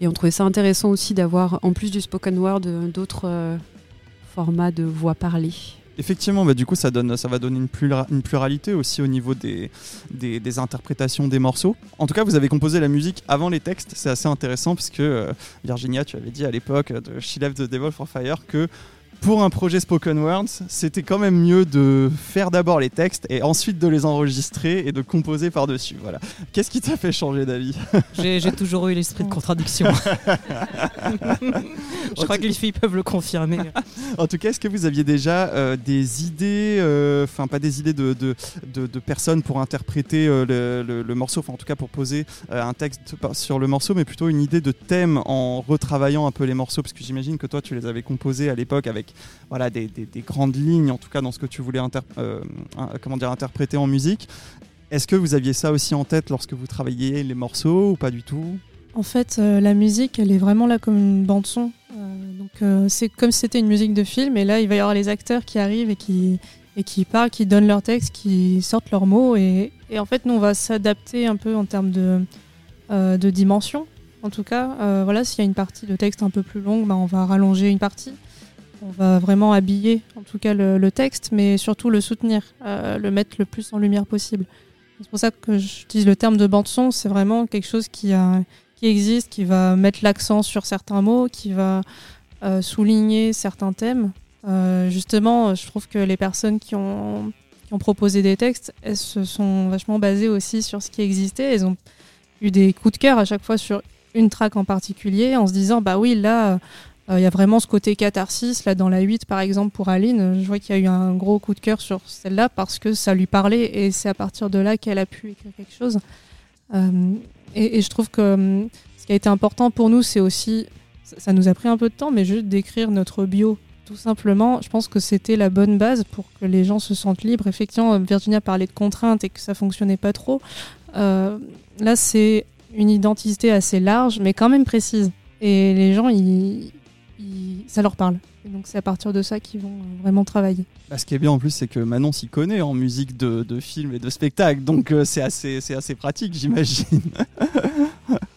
Et on trouvait ça intéressant aussi d'avoir, en plus du spoken word, d'autres formats de voix parlée. Effectivement, bah, du coup, ça, donne, ça va donner une, plura- une pluralité aussi au niveau des interprétations des morceaux. En tout cas, vous avez composé la musique avant les textes, c'est assez intéressant parce que euh, Virginia, tu avais dit à l'époque de She Left the Devil for Fire que pour un projet Spoken Words, c'était quand même mieux de faire d'abord les textes et ensuite de les enregistrer et de composer par-dessus. Voilà. Qu'est-ce qui t'a fait changer d'avis? J'ai j'ai toujours eu l'esprit de contradiction. Je crois que les filles peuvent le confirmer. En tout cas, est-ce que vous aviez déjà euh, des idées, euh, enfin pas des idées de, de, de- de personnes pour interpréter euh, le, le- le morceau, enfin en tout cas pour poser euh, un texte sur le morceau, mais plutôt une idée de thème en retravaillant un peu les morceaux, parce que j'imagine que toi tu les avais composés à l'époque avec voilà des, des- des grandes lignes, en tout cas dans ce que tu voulais euh, comment dire, interpréter en musique. Est-ce que vous aviez ça aussi en tête lorsque vous travailliez les morceaux ou pas du tout? En fait, euh, la musique, elle est vraiment là comme une bande son. Euh, c'est comme si c'était une musique de film. Et là, il va y avoir les acteurs qui arrivent et qui et qui parlent, qui donnent leur texte, qui sortent leurs mots. Et, et en fait, nous, on va s'adapter un peu en termes de de dimension. En tout cas, voilà, s'il y a une partie de texte un peu plus longue, bah, on va rallonger une partie. On va vraiment habiller, en tout cas, le, texte, mais surtout le soutenir, euh, le mettre le plus en lumière possible. C'est pour ça que j'utilise le terme de bande son. C'est vraiment quelque chose qui existe, qui va mettre l'accent sur certains mots, qui va euh, souligner certains thèmes. Euh, justement, je trouve que les personnes qui ont, proposé des textes, elles se sont vachement basées aussi sur ce qui existait. Elles ont eu des coups de cœur à chaque fois sur une track en particulier, en se disant, bah oui, là, il y a vraiment ce côté catharsis. Là, dans la 8, par exemple, pour Aline, je vois qu'il y a eu un gros coup de cœur sur celle-là parce que ça lui parlait et c'est à partir de là qu'elle a pu écrire quelque chose. Euh, et, je trouve que hum, ce qui a été important pour nous, c'est aussi, ça, nous a pris un peu de temps, mais juste d'écrire notre bio. Tout simplement, je pense que c'était la bonne base pour que les gens se sentent libres. Effectivement, Virginia parlait de contraintes et que ça fonctionnait pas trop. Euh, là, c'est une identité assez large, mais quand même précise. Et les gens, ils, ça leur parle. Et donc, c'est à partir de ça qu'ils vont euh, vraiment travailler. Bah, ce qui est bien en plus, c'est que Manon s'y connaît en musique de, de film et de spectacle, donc euh, c'est assez, c'est assez pratique, j'imagine.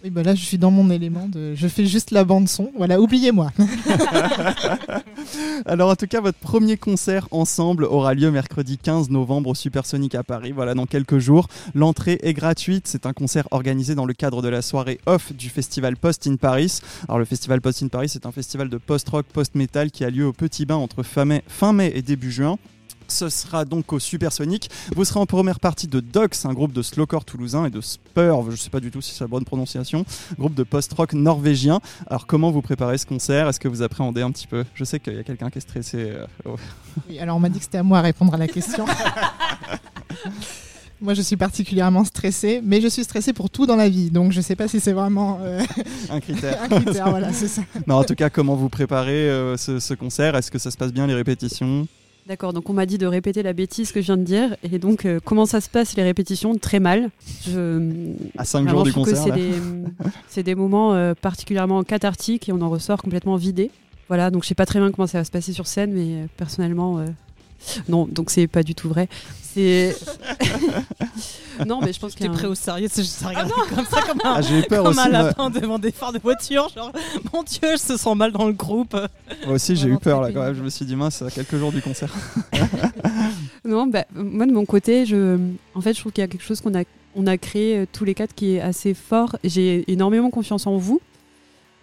Oui, bah là, je suis dans mon élément. Je fais juste la bande son. Voilà, oubliez-moi. Alors en tout cas, votre premier concert ensemble aura lieu mercredi 15 novembre au Supersonic à Paris, voilà dans quelques jours. L'entrée est gratuite, c'est un concert organisé dans le cadre de la soirée off du festival Post in Paris. Alors le festival Post in Paris, c'est un festival de post-rock, post-metal qui a lieu au Petit Bain entre fin mai et début juin. Ce sera donc au Supersonic. Vous serez en première partie de Dox, un groupe de slowcore toulousain, et de Spurv, je sais pas du tout si c'est la bonne prononciation, groupe de post-rock norvégien. Alors comment vous préparez ce concert? Est-ce que vous appréhendez un petit peu? Je sais qu'il y a quelqu'un qui est stressé. euh. Oui, alors on m'a dit que c'était à moi à répondre à la question. Moi, je suis particulièrement stressée, mais je suis stressée pour tout dans la vie, donc je sais pas si c'est vraiment euh, un critère. un critère. voilà, ça. Non, en tout cas, comment vous préparez euh, ce, ce concert? Est-ce que ça se passe bien les répétitions? D'accord, donc on m'a dit de répéter la bêtise que je viens de dire. Et donc, euh, comment ça se passe les répétitions Très mal. Je, À 5 Vraiment, jours du concert c'est des, c'est des moments euh, particulièrement cathartiques et on en ressort complètement vidé. Voilà, donc je sais pas très bien comment ça va se passer sur scène, mais euh, personnellement, euh, non, donc c'est pas du tout vrai. C'est non, mais je pense J'étais a un- prêt au sérieux, c'est juste à regarder comme ça, comme un, Ah, j'ai eu peur comme aussi. un Moi, lapin devant des phares de voiture. Genre, mon Dieu, je se sens mal dans le groupe. moi aussi, j'ai eu peur là quand même. Je me suis dit, mince, à quelques jours du concert. Non, bah, moi de mon côté, je, en fait, je trouve qu'il y a quelque chose qu'on a, on a créé euh, tous les quatre qui est assez fort. J'ai énormément confiance en vous,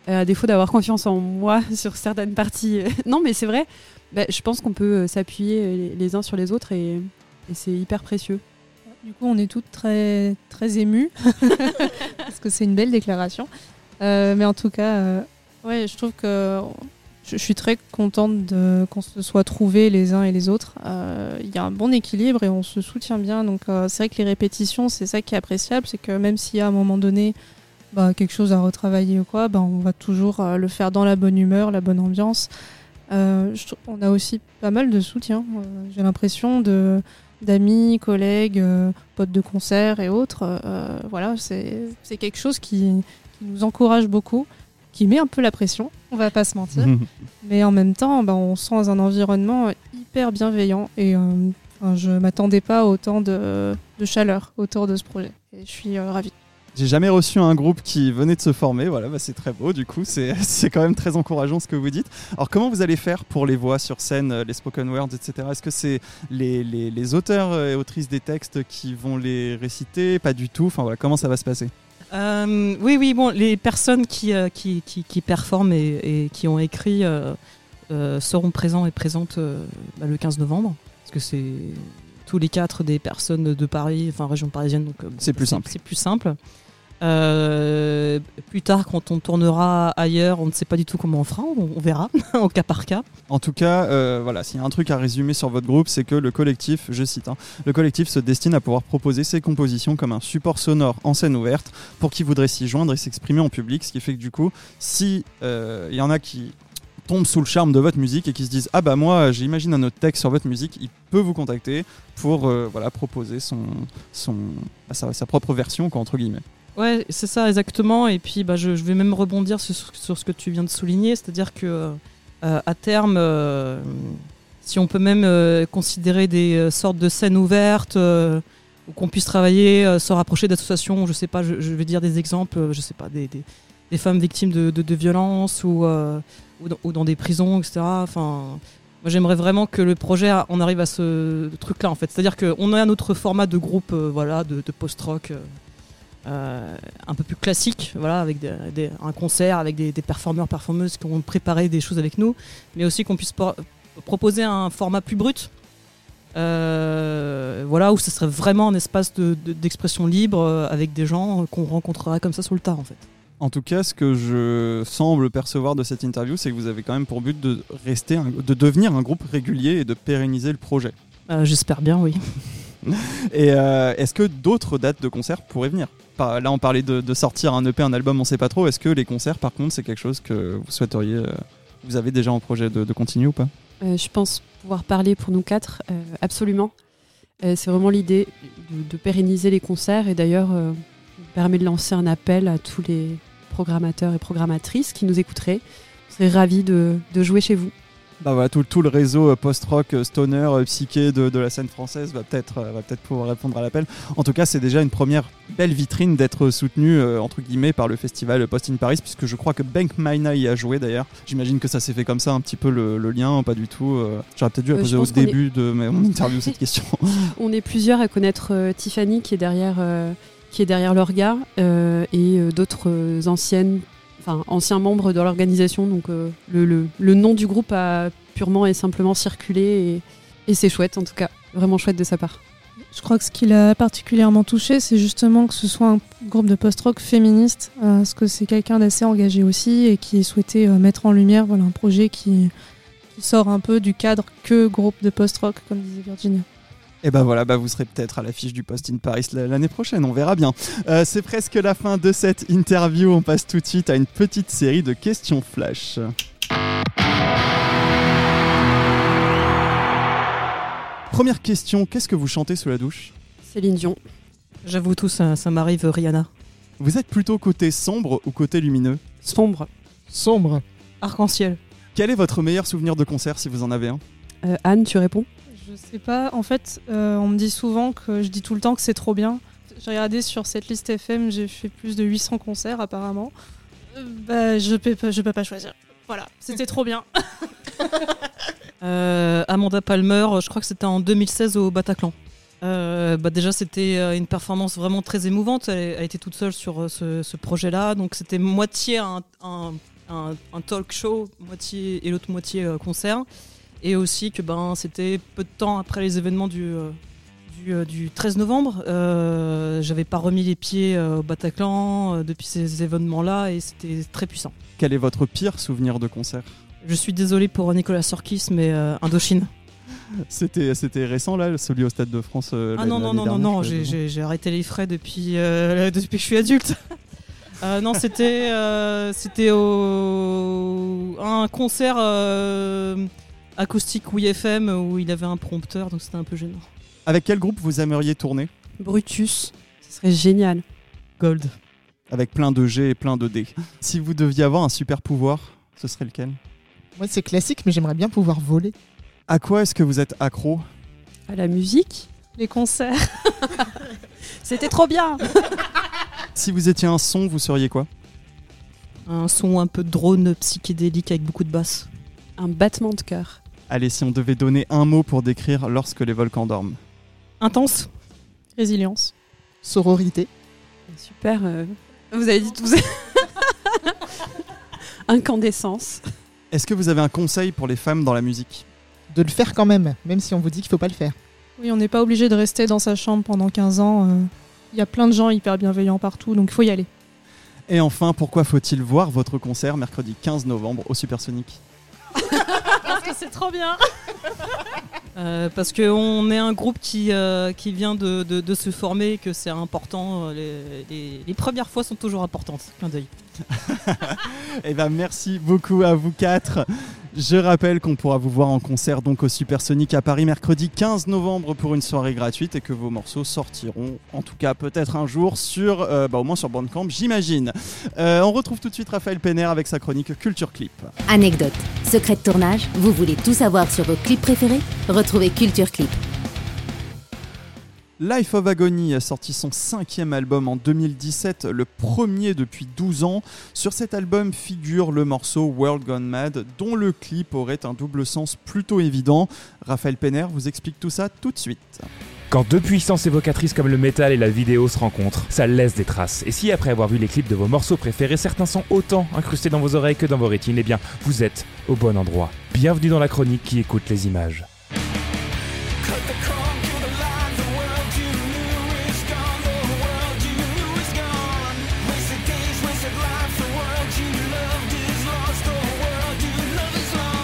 à défaut d'avoir confiance en moi sur certaines parties. non, mais c'est vrai. Bah, je pense qu'on peut euh, s'appuyer euh, les, uns sur les autres et, c'est hyper précieux. Du coup, on est toutes très, très émues, parce que c'est une belle déclaration. Euh, mais en tout cas, euh, ouais, je trouve que je, suis très contente qu'on se soit trouvés les uns et les autres. Euh, Il y a un bon équilibre et on se soutient bien. Donc, euh, c'est vrai que les répétitions, c'est ça qui est appréciable, c'est que même s'il y a un moment donné bah, quelque chose à retravailler ou quoi, bah, on va toujours euh, le faire dans la bonne humeur, la bonne ambiance. Euh, je on a aussi pas mal de soutien. euh, J'ai l'impression de d'amis, collègues, potes de concert et autres. voilà, c'est quelque chose qui, qui nous encourage beaucoup, qui met un peu la pression, on va pas se mentir. Mais en même temps, bah, on se sent dans un environnement hyper bienveillant et je m'attendais pas à autant de, de chaleur autour de ce projet. Et je suis ravie. J'ai jamais reçu un groupe qui venait de se former, voilà, bah, c'est très beau du coup, c'est c'est quand même très encourageant ce que vous dites. Alors comment vous allez faire pour les voix sur scène, euh, les spoken words, etc. Est-ce que c'est les, les- les auteurs et autrices des textes qui vont les réciter? Pas du tout, enfin voilà, comment ça va se passer? Euh, oui, oui, bon, les personnes qui, euh, qui, qui, qui performent et, et qui ont écrit euh, euh, seront présents et présentes euh, bah, le 15 novembre, parce que c'est tous les quatre des personnes de Paris, enfin région parisienne, donc euh, bon, C'est plus simple. C'est plus simple. Euh, plus tard, quand on tournera ailleurs, on ne sait pas du tout comment on fera, on, verra au cas par cas. En tout cas, euh, voilà, s'il y a un truc à résumer sur votre groupe, c'est que le collectif, je cite, hein, le collectif se destine à pouvoir proposer ses compositions comme un support sonore en scène ouverte pour qui voudrait s'y joindre et s'exprimer en public, ce qui fait que du coup, si euh, il y en a qui tombent sous le charme de votre musique et qui se disent ah bah moi j'imagine un autre texte sur votre musique, il peut vous contacter pour voilà proposer bah, sa, sa propre version quoi entre guillemets. Ouais, c'est ça exactement. Et puis, bah, je, vais même rebondir sur, ce que tu viens de souligner, c'est-à-dire que euh, à terme, euh, si on peut même euh, considérer des sortes de scènes ouvertes où qu'on puisse travailler, se rapprocher d'associations, je sais pas, je, vais dire des exemples, je sais pas, des, femmes victimes de, de, violences ou, ou, dans, ou dans des prisons, etc. Enfin. Moi, j'aimerais vraiment que le projet, on arrive à ce truc-là, en fait. C'est-à-dire qu'on a un autre format de groupe, voilà, de, de post-rock, euh, un peu plus classique, voilà, avec des- des- un concert, avec des, des performeurs, performeuses qui ont préparé des choses avec nous, mais aussi qu'on puisse proposer un format plus brut, euh, voilà, où ce serait vraiment un espace de- de- d'expression libre euh, avec des gens qu'on rencontrera comme ça sur le tard, en fait. En tout cas, ce que je semble percevoir de cette interview, c'est que vous avez quand même pour but de rester, un- de devenir un groupe régulier et de pérenniser le projet. J'espère bien, oui. Et est-ce que d'autres dates de concerts pourraient venir? Là, on parlait de, sortir un EP, un album, on sait pas trop. Est-ce que les concerts, par contre, c'est quelque chose que vous souhaiteriez, euh, vous avez déjà en projet de, continuer ou pas? Euh, je pense pouvoir parler pour nous quatre, euh, absolument. C'est vraiment l'idée de, pérenniser les concerts et d'ailleurs me permet de lancer un appel à tous les programmateurs et programmatrices qui nous écouteraient. On serait ravis de jouer chez vous. Bah voilà, tout, tout le réseau euh, post-rock, euh, stoner, euh, psyché de, de la scène française va peut-être va peut-être pouvoir répondre à l'appel. En tout cas, c'est déjà une première belle vitrine d'être soutenu euh, entre guillemets par le festival Post in Paris, puisque je crois que Bank Maina y a joué d'ailleurs. J'imagine que ça s'est fait comme ça un petit peu le, le lien, pas du tout. euh, J'aurais peut-être dû la Euh, poser au est- début de mon interview cette question. On est plusieurs à connaître Tiffany qui est derrière, qui est derrière l'orga euh, et euh, d'autres euh, anciennes, enfin anciens membres de l'organisation. Donc euh, le, le- le nom du groupe a purement et simplement circulé et, et c'est chouette en tout cas, vraiment chouette de sa part. Je crois que ce qui l'a particulièrement touché, c'est justement que ce soit un groupe de post-rock féministe, euh, parce que c'est quelqu'un d'assez engagé aussi et qui souhaitait euh, mettre en lumière voilà, un projet qui, qui sort un peu du cadre que groupe de post-rock, comme disait Virginia. Et ben voilà, bah vous serez peut-être à l'affiche du Post in Paris l'année prochaine, on verra bien. Euh, c'est presque la fin de cette interview, on passe tout de suite à une petite série de questions flash. Première question, qu'est-ce que vous chantez sous la douche? Céline Dion. J'avoue tout, ça, ça m'arrive, Rihanna. Vous êtes plutôt côté sombre ou côté lumineux? Sombre. Sombre. Arc-en-ciel. Quel est votre meilleur souvenir de concert si vous en avez un? Euh, Anne, tu réponds? Je sais pas, en fait, euh, on me dit souvent que je dis tout le temps que c'est trop bien. J'ai regardé sur cette liste FM, j'ai fait plus de 800 concerts apparemment. Euh, bah, je peux, pas- peux pas choisir. Voilà, c'était trop bien. Euh, Amanda Palmer, je crois que c'était en 2016 au Bataclan. Bah déjà, c'était une performance vraiment très émouvante. Elle a été toute seule sur ce, projet-là. Donc, c'était moitié un, un- talk show, moitié et l'autre moitié concert. Et aussi que ben, c'était peu de temps après les événements du, euh, du, euh, du 13 novembre. Euh, J'avais pas remis les pieds euh, au Bataclan depuis ces événements-là et c'était très puissant. Quel est votre pire souvenir de concert? Je suis désolé pour Nicolas Sorkis, mais euh, Indochine. C'était c'était récent là, celui au Stade de France euh, Ah non, non, non, non, dernière, non, j'ai- arrêté les frais depuis, euh, depuis que je suis adulte. Euh, non, c'était c'était au un concert acoustique Oui FM où il avait un prompteur, donc c'était un peu gênant. Avec quel groupe vous aimeriez tourner? Brutus. Ce serait génial. Gold. Avec plein de G et plein de D. Si vous deviez avoir un super pouvoir, ce serait lequel? Moi, c'est classique, mais j'aimerais bien pouvoir voler. À quoi est-ce que vous êtes accro? À la musique Les concerts. C'était trop bien Si vous étiez un son, vous seriez quoi? Un son un peu drone psychédélique avec beaucoup de basses. Un battement de cœur. Allez, si on devait donner un mot pour décrire lorsque les volcans dorment. Intense. Résilience. Sororité. Super. euh, Vous avez dit tout ça. Incandescence. Est-ce que vous avez un conseil pour les femmes dans la musique? De le faire quand même, même si on vous dit qu'il faut pas le faire. Oui, on n'est pas obligé de rester dans sa chambre pendant 15 ans. euh, Il y a plein de gens hyper bienveillants partout, donc il faut y aller. Et enfin, pourquoi faut-il voir votre concert mercredi 15 novembre au Supersonic? que c'est trop bien Euh, parce qu'on est un groupe qui, euh, qui vient de, se former et que c'est important. euh, Les, les- les premières fois sont toujours importantes. Clin d'œil. Eh ben merci beaucoup à vous quatre. Je rappelle qu'on pourra vous voir en concert donc au Supersonic à Paris mercredi 15 novembre pour une soirée gratuite et que vos morceaux sortiront en tout cas peut-être un jour sur euh, bah, au moins sur Bandcamp j'imagine. Euh, on retrouve tout de suite Raphaël Penner avec sa chronique Culture Clip. Anecdote, secret de tournage, vous voulez tout savoir sur vos clips préférés? Retrouvez Culture Clip. Life of Agony a sorti son cinquième album en 2017, le premier depuis 12 ans. Sur cet album figure le morceau World Gone Mad, dont le clip aurait un double sens plutôt évident. Raphaël Penner vous explique tout ça tout de suite. Quand deux puissances évocatrices comme le métal et la vidéo se rencontrent, ça laisse des traces. Et si après avoir vu les clips de vos morceaux préférés, certains sont autant incrustés dans vos oreilles que dans vos rétines, eh bien, vous êtes au bon endroit. Bienvenue dans la chronique qui écoute les images.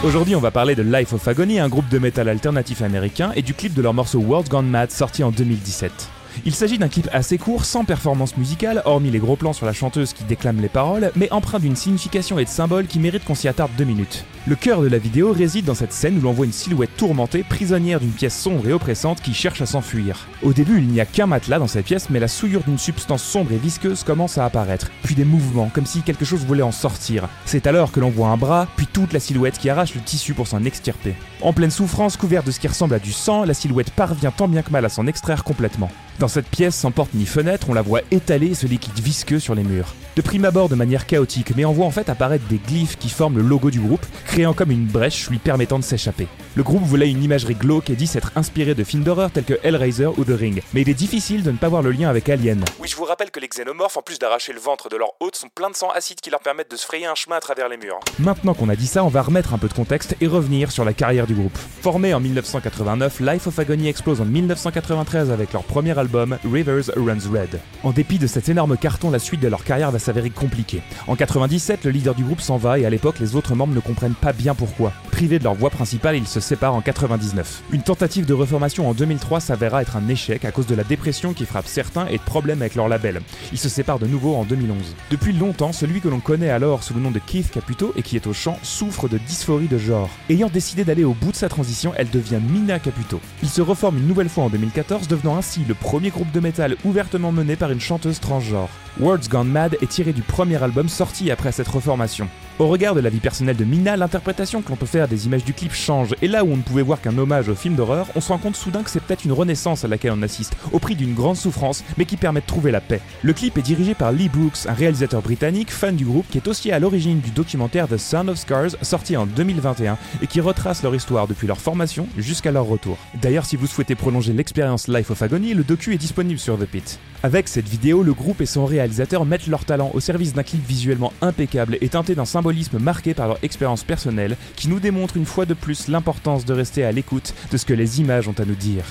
Aujourd'hui, on va parler de Life of Agony, un groupe de métal alternatif américain, et du clip de leur morceau World Gone Mad sorti en 2017. Il s'agit d'un clip assez court, sans performance musicale, hormis les gros plans sur la chanteuse qui déclame les paroles, mais empreint d'une signification et de symboles qui méritent qu'on s'y attarde deux minutes. Le cœur de la vidéo réside dans cette scène où l'on voit une silhouette tourmentée, prisonnière d'une pièce sombre et oppressante qui cherche à s'enfuir. Au début, il n'y a qu'un matelas dans cette pièce, mais la souillure d'une substance sombre et visqueuse commence à apparaître, puis des mouvements, comme si quelque chose voulait en sortir. C'est alors que l'on voit un bras, puis toute la silhouette qui arrache le tissu pour s'en extirper. En pleine souffrance, couverte de ce qui ressemble à du sang, la silhouette parvient tant bien que mal à s'en extraire complètement. Cette pièce sans porte ni fenêtre, on la voit étaler ce liquide visqueux sur les murs. De prime abord de manière chaotique, mais on voit en fait apparaître des glyphes qui forment le logo du groupe, créant comme une brèche lui permettant de s'échapper. Le groupe voulait une imagerie glauque et dit s'être inspiré de films d'horreur tels que Hellraiser ou The Ring, mais il est difficile de ne pas voir le lien avec Alien. Oui, je vous rappelle que les xénomorphes, en plus d'arracher le ventre de leur hôte, sont pleins de sang acide qui leur permettent de se frayer un chemin à travers les murs. Maintenant qu'on a dit ça, on va remettre un peu de contexte et revenir sur la carrière du groupe. Formé en 1989, Life of Agony explose en 1993 avec leur premier album Rivers Runs Red. En dépit de cet énorme carton, la suite de leur carrière va s'avérer compliquée. En 97, le leader du groupe s'en va et à l'époque, les autres membres ne comprennent pas bien pourquoi. Privés de leur voix principale, ils se séparent en 99. Une tentative de reformation en 2003 s'avéra être un échec à cause de la dépression qui frappe certains et de problèmes avec leur label. Ils se séparent de nouveau en 2011. Depuis longtemps, celui que l'on connaît alors sous le nom de Keith Caputo et qui est au chant souffre de dysphorie de genre. Ayant décidé d'aller au bout de sa transition, elle devient Mina Caputo. Il se reforme une nouvelle fois en 2014, devenant ainsi le premier groupe de métal ouvertement mené par une chanteuse transgenre. Words Gone Mad est tiré du premier album sorti après cette reformation. Au regard de la vie personnelle de Mina, l'interprétation que l'on peut faire des images du clip change, et là où on ne pouvait voir qu'un hommage au film d'horreur, on se rend compte soudain que c'est peut-être une renaissance à laquelle on assiste, au prix d'une grande souffrance, mais qui permet de trouver la paix. Le clip est dirigé par Lee Brooks, un réalisateur britannique, fan du groupe, qui est aussi à l'origine du documentaire The Sound of Scars, sorti en 2021, et qui retrace leur histoire depuis leur formation jusqu'à leur retour. D'ailleurs, si vous souhaitez prolonger l'expérience Life of Agony, le docu est disponible sur The Pit. Avec cette vidéo, le groupe et son réalisateur mettent leur talent au service d'un clip visuellement impeccable et teinté d'un symbolisme marqué par leur expérience personnelle, qui nous démontre une fois de plus l'importance de rester à l'écoute de ce que les images ont à nous dire.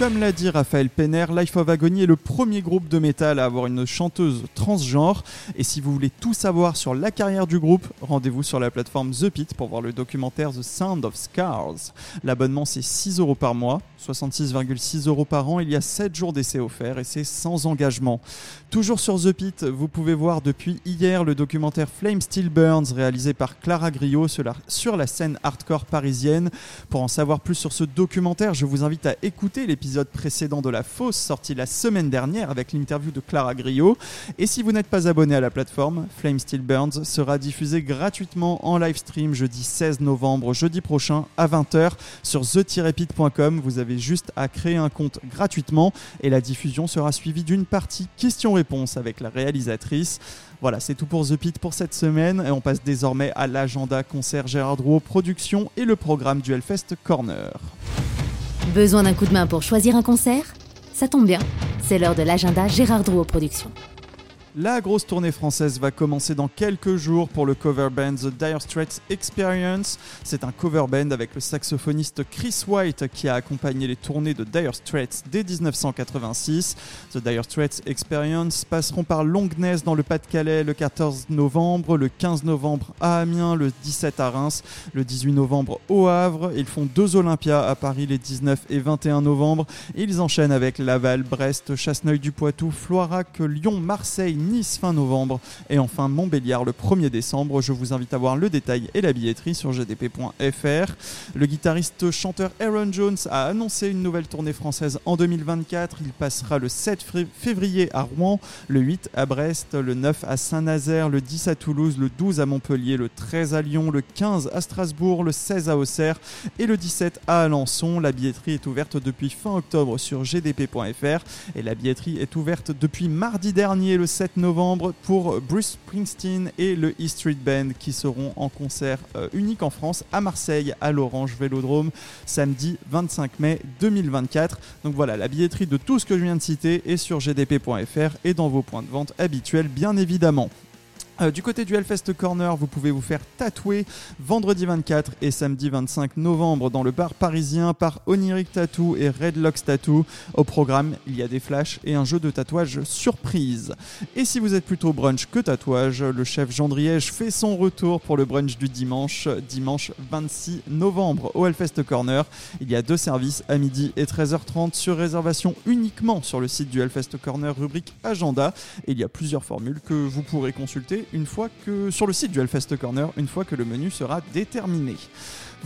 Comme l'a dit Raphaël Penner, Life of Agony est le premier groupe de métal à avoir une chanteuse transgenre. Et si vous voulez tout savoir sur la carrière du groupe, rendez-vous sur la plateforme The Pit pour voir le documentaire The Sound of Scars. L'abonnement c'est 6 euros par mois, 66,6 euros par an. Il y a 7 jours d'essai offerts et c'est sans engagement. Toujours sur The Pit, vous pouvez voir depuis hier le documentaire Flame Still Burns réalisé par Clara Griot sur la, scène hardcore parisienne. Pour en savoir plus sur ce documentaire, je vous invite à écouter l'épisode l'épisode précédent de La Fosse, sorti la semaine dernière avec l'interview de Clara Griot. Et si vous n'êtes pas abonné à la plateforme, Flame Still Burns sera diffusé gratuitement en live stream jeudi 16 novembre, jeudi prochain à 20h sur the-pit.com. Vous avez juste à créer un compte gratuitement et la diffusion sera suivie d'une partie questions-réponses avec la réalisatrice. Voilà, c'est tout pour The Pit pour cette semaine et on passe désormais à l'agenda concert Gérard Drouot Production et le programme du Hellfest Corner. Besoin d'un coup de main pour choisir un concert? Ça tombe bien, c'est l'heure de l'agenda Gérard Drouot Productions. La grosse tournée française va commencer dans quelques jours pour le cover band The Dire Straits Experience. C'est un cover band avec le saxophoniste Chris White qui a accompagné les tournées de Dire Straits dès 1986. The Dire Straits Experience passeront par Longness dans le Pas-de-Calais le 14 novembre, le 15 novembre à Amiens, le 17 à Reims, le 18 novembre au Havre. Ils font deux Olympias à Paris les 19 et 21 novembre. Ils enchaînent avec Laval, Brest, Chasseneuil-du-Poitou, Floirac, Lyon, Marseille, Nice fin novembre et enfin Montbéliard le 1er décembre. Je vous invite à voir le détail et la billetterie sur gdp.fr. Le guitariste chanteur Aaron Jones a annoncé une nouvelle tournée française en 2024. Il passera le 7 février à Rouen, le 8 à Brest, le 9 à Saint-Nazaire, le 10 à Toulouse, le 12 à Montpellier, le 13 à Lyon, le 15 à Strasbourg, le 16 à Auxerre et le 17 à Alençon. La billetterie est ouverte depuis fin octobre sur gdp.fr et la billetterie est ouverte depuis mardi dernier le 7 novembre pour Bruce Springsteen et le E Street Band qui seront en concert euh, unique en France à Marseille à l'Orange Vélodrome samedi 25 mai 2024. Donc voilà, la billetterie de tout ce que je viens de citer est sur gdp.fr et dans vos points de vente habituels bien évidemment. Euh, du côté du Hellfest Corner, vous pouvez vous faire tatouer vendredi 24 et samedi 25 novembre dans le bar parisien par Oniric Tattoo et Redlocks Tattoo. Au programme, il y a des flashs et un jeu de tatouage surprise. Et si vous êtes plutôt brunch que tatouage, le chef Jean Driège fait son retour pour le brunch du dimanche, dimanche 26 novembre au Hellfest Corner. Il y a deux services à midi et 13h30 sur réservation uniquement sur le site du Hellfest Corner rubrique agenda. Il y a plusieurs formules que vous pourrez consulter une fois que sur le site du Hellfest Corner une fois que le menu sera déterminé.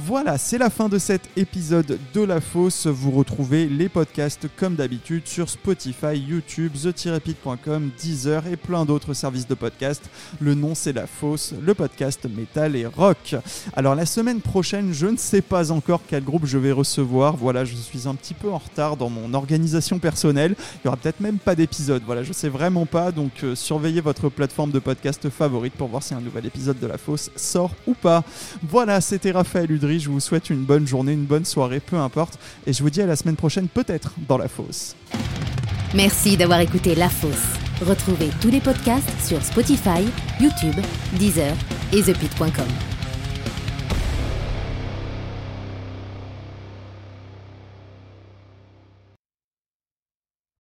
Voilà, c'est la fin de cet épisode de La Fosse. Vous retrouvez les podcasts comme d'habitude sur Spotify, YouTube, the-pit.com, Deezer et plein d'autres services de podcast. Le nom c'est La Fosse, le podcast métal et rock. Alors la semaine prochaine, je ne sais pas encore quel groupe je vais recevoir. Voilà, je suis un petit peu en retard dans mon organisation personnelle. Il y aura peut-être même pas d'épisode. Voilà, je sais vraiment pas. Donc euh, surveillez votre plateforme de podcast favorite pour voir si un nouvel épisode de La Fosse sort ou pas. Voilà, c'était Raphaël Udry. Je vous souhaite une bonne journée, une bonne soirée, peu importe. Et je vous dis à la semaine prochaine, peut-être dans la fosse. Merci d'avoir écouté La Fosse. Retrouvez tous les podcasts sur Spotify, YouTube, Deezer et ThePit.com.